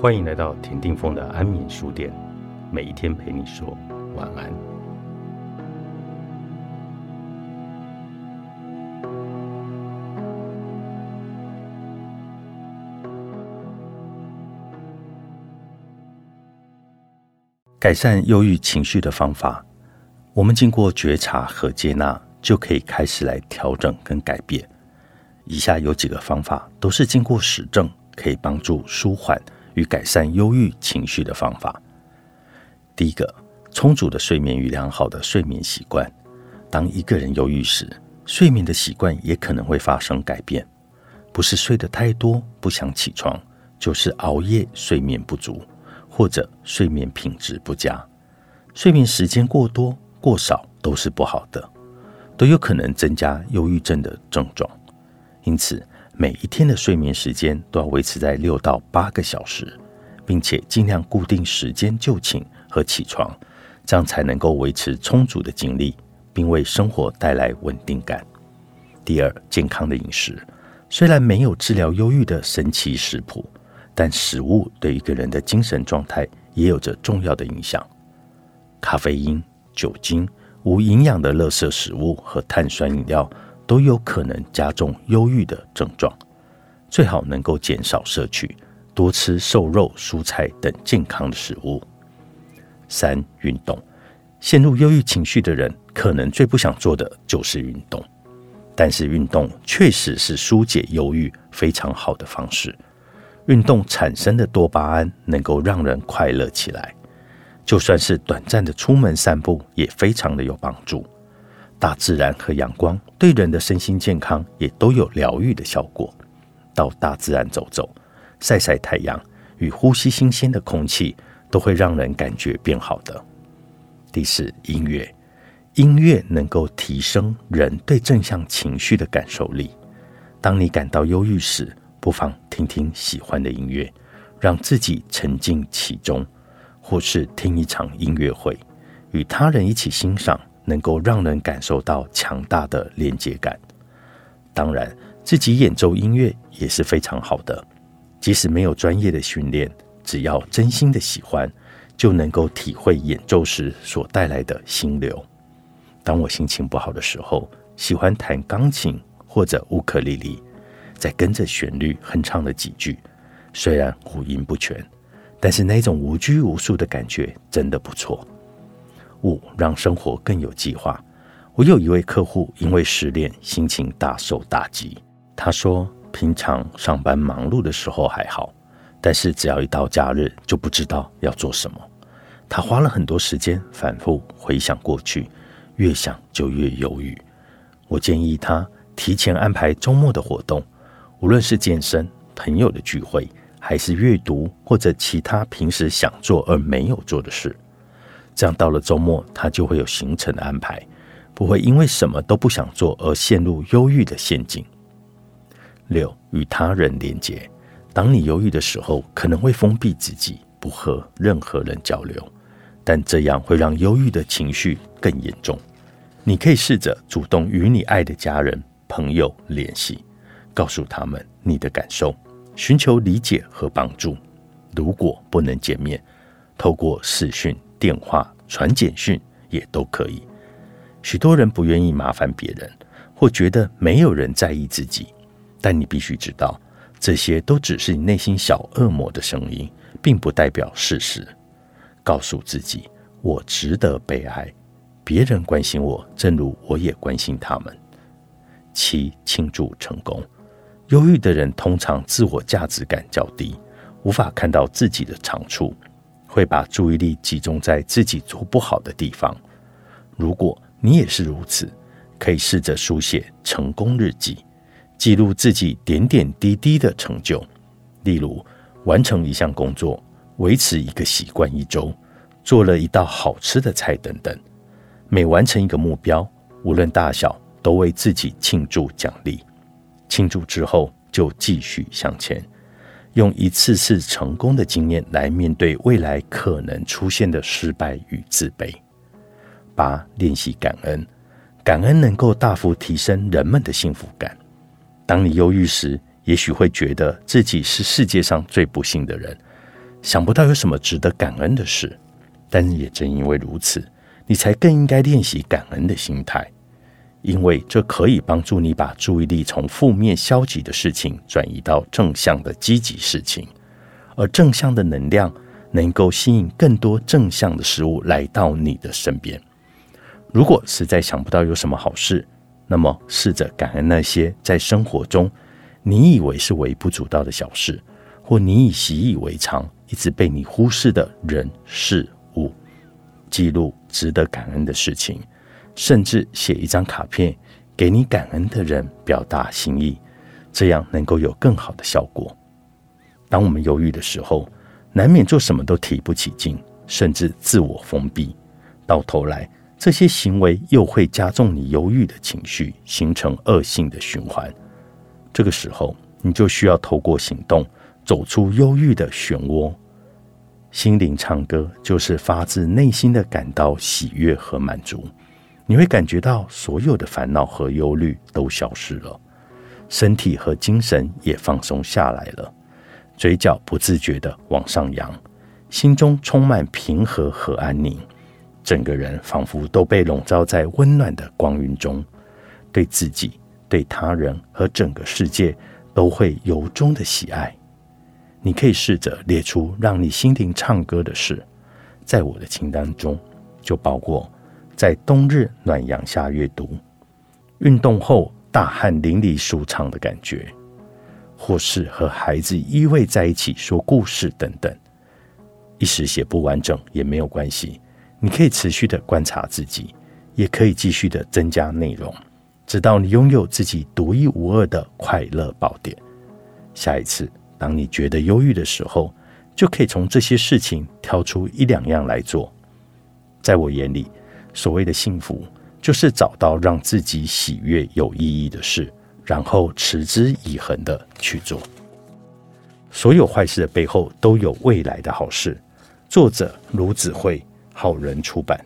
欢迎来到田定峰的安眠书店，每一天陪你说晚安。改善忧郁情绪的方法，我们经过觉察和接纳，就可以开始来调整跟改变。以下有几个方法，都是经过实证，可以帮助舒缓。与改善忧郁情绪的方法，第一个，充足的睡眠与良好的睡眠习惯。当一个人忧郁时，睡眠的习惯也可能会发生改变，不是睡得太多不想起床，就是熬夜睡眠不足，或者睡眠品质不佳。睡眠时间过多过少都是不好的，都有可能增加忧郁症的症状。因此。每一天的睡眠时间都要维持在六到八个小时，并且尽量固定时间就寝和起床，这样才能够维持充足的精力，并为生活带来稳定感。第二，健康的饮食虽然没有治疗忧郁的神奇食谱，但食物对一个人的精神状态也有着重要的影响。咖啡因、酒精、无营养的垃圾食物和碳酸饮料。都有可能加重忧郁的症状，最好能够减少摄取，多吃瘦肉、蔬菜等健康的食物。三、运动。陷入忧郁情绪的人，可能最不想做的就是运动，但是运动确实是疏解忧郁非常好的方式。运动产生的多巴胺能够让人快乐起来，就算是短暂的出门散步，也非常的有帮助。大自然和阳光对人的身心健康也都有疗愈的效果。到大自然走走、晒晒太阳与呼吸新鲜的空气，都会让人感觉变好的。第四，音乐，音乐能够提升人对正向情绪的感受力。当你感到忧郁时，不妨听听喜欢的音乐，让自己沉浸其中，或是听一场音乐会，与他人一起欣赏。能够让人感受到强大的连接感。当然，自己演奏音乐也是非常好的。即使没有专业的训练，只要真心的喜欢，就能够体会演奏时所带来的心流。当我心情不好的时候，喜欢弹钢琴或者乌克丽丽，再跟着旋律哼唱了几句。虽然五音不全，但是那种无拘无束的感觉真的不错。五让生活更有计划。我有一位客户，因为失恋，心情大受打击。他说，平常上班忙碌的时候还好，但是只要一到假日，就不知道要做什么。他花了很多时间反复回想过去，越想就越犹豫。我建议他提前安排周末的活动，无论是健身、朋友的聚会，还是阅读或者其他平时想做而没有做的事。这样到了周末，他就会有行程的安排，不会因为什么都不想做而陷入忧郁的陷阱。六与他人连接，当你忧郁的时候，可能会封闭自己，不和任何人交流，但这样会让忧郁的情绪更严重。你可以试着主动与你爱的家人、朋友联系，告诉他们你的感受，寻求理解和帮助。如果不能见面，透过视讯。电话、传简讯也都可以。许多人不愿意麻烦别人，或觉得没有人在意自己。但你必须知道，这些都只是你内心小恶魔的声音，并不代表事实。告诉自己，我值得被爱，别人关心我，正如我也关心他们。七、庆祝成功。忧郁的人通常自我价值感较低，无法看到自己的长处。会把注意力集中在自己做不好的地方。如果你也是如此，可以试着书写成功日记，记录自己点点滴滴的成就。例如，完成一项工作，维持一个习惯一周，做了一道好吃的菜等等。每完成一个目标，无论大小，都为自己庆祝奖励。庆祝之后，就继续向前。用一次次成功的经验来面对未来可能出现的失败与自卑。八、练习感恩，感恩能够大幅提升人们的幸福感。当你忧郁时，也许会觉得自己是世界上最不幸的人，想不到有什么值得感恩的事。但也正因为如此，你才更应该练习感恩的心态，因为这可以帮助你把注意力从负面消极的事情转移到正向的积极事情，而正向的能量能够吸引更多正向的事物来到你的身边。如果实在想不到有什么好事，那么试着感恩那些在生活中你以为是微不足道的小事，或你已习以为常、一直被你忽视的人事物。记录值得感恩的事情，甚至写一张卡片给你感恩的人，表达心意，这样能够有更好的效果。当我们犹豫的时候，难免做什么都提不起劲，甚至自我封闭，到头来这些行为又会加重你犹豫的情绪，形成恶性的循环。这个时候，你就需要透过行动走出忧郁的漩涡。心灵唱歌，就是发自内心的感到喜悦和满足。你会感觉到所有的烦恼和忧虑都消失了，身体和精神也放松下来了，嘴角不自觉的往上扬，心中充满平和和安宁，整个人仿佛都被笼罩在温暖的光晕中，对自己、对他人和整个世界都会由衷的喜爱。你可以试着列出让你心灵唱歌的事，在我的清单中就包括在冬日暖阳下阅读、运动后大汗淋漓舒畅的感觉，或是和孩子依偎在一起说故事等等。一时写不完整也没有关系，你可以持续的观察自己，也可以继续的增加内容，直到你拥有自己独一无二的快乐宝典。下一次。当你觉得忧郁的时候，就可以从这些事情挑出一两样来做。在我眼里，所谓的幸福，就是找到让自己喜悦、有意义的事，然后持之以恒的去做。所有坏事的背后，都有未来的好事。作者：卢子慧，好人出版。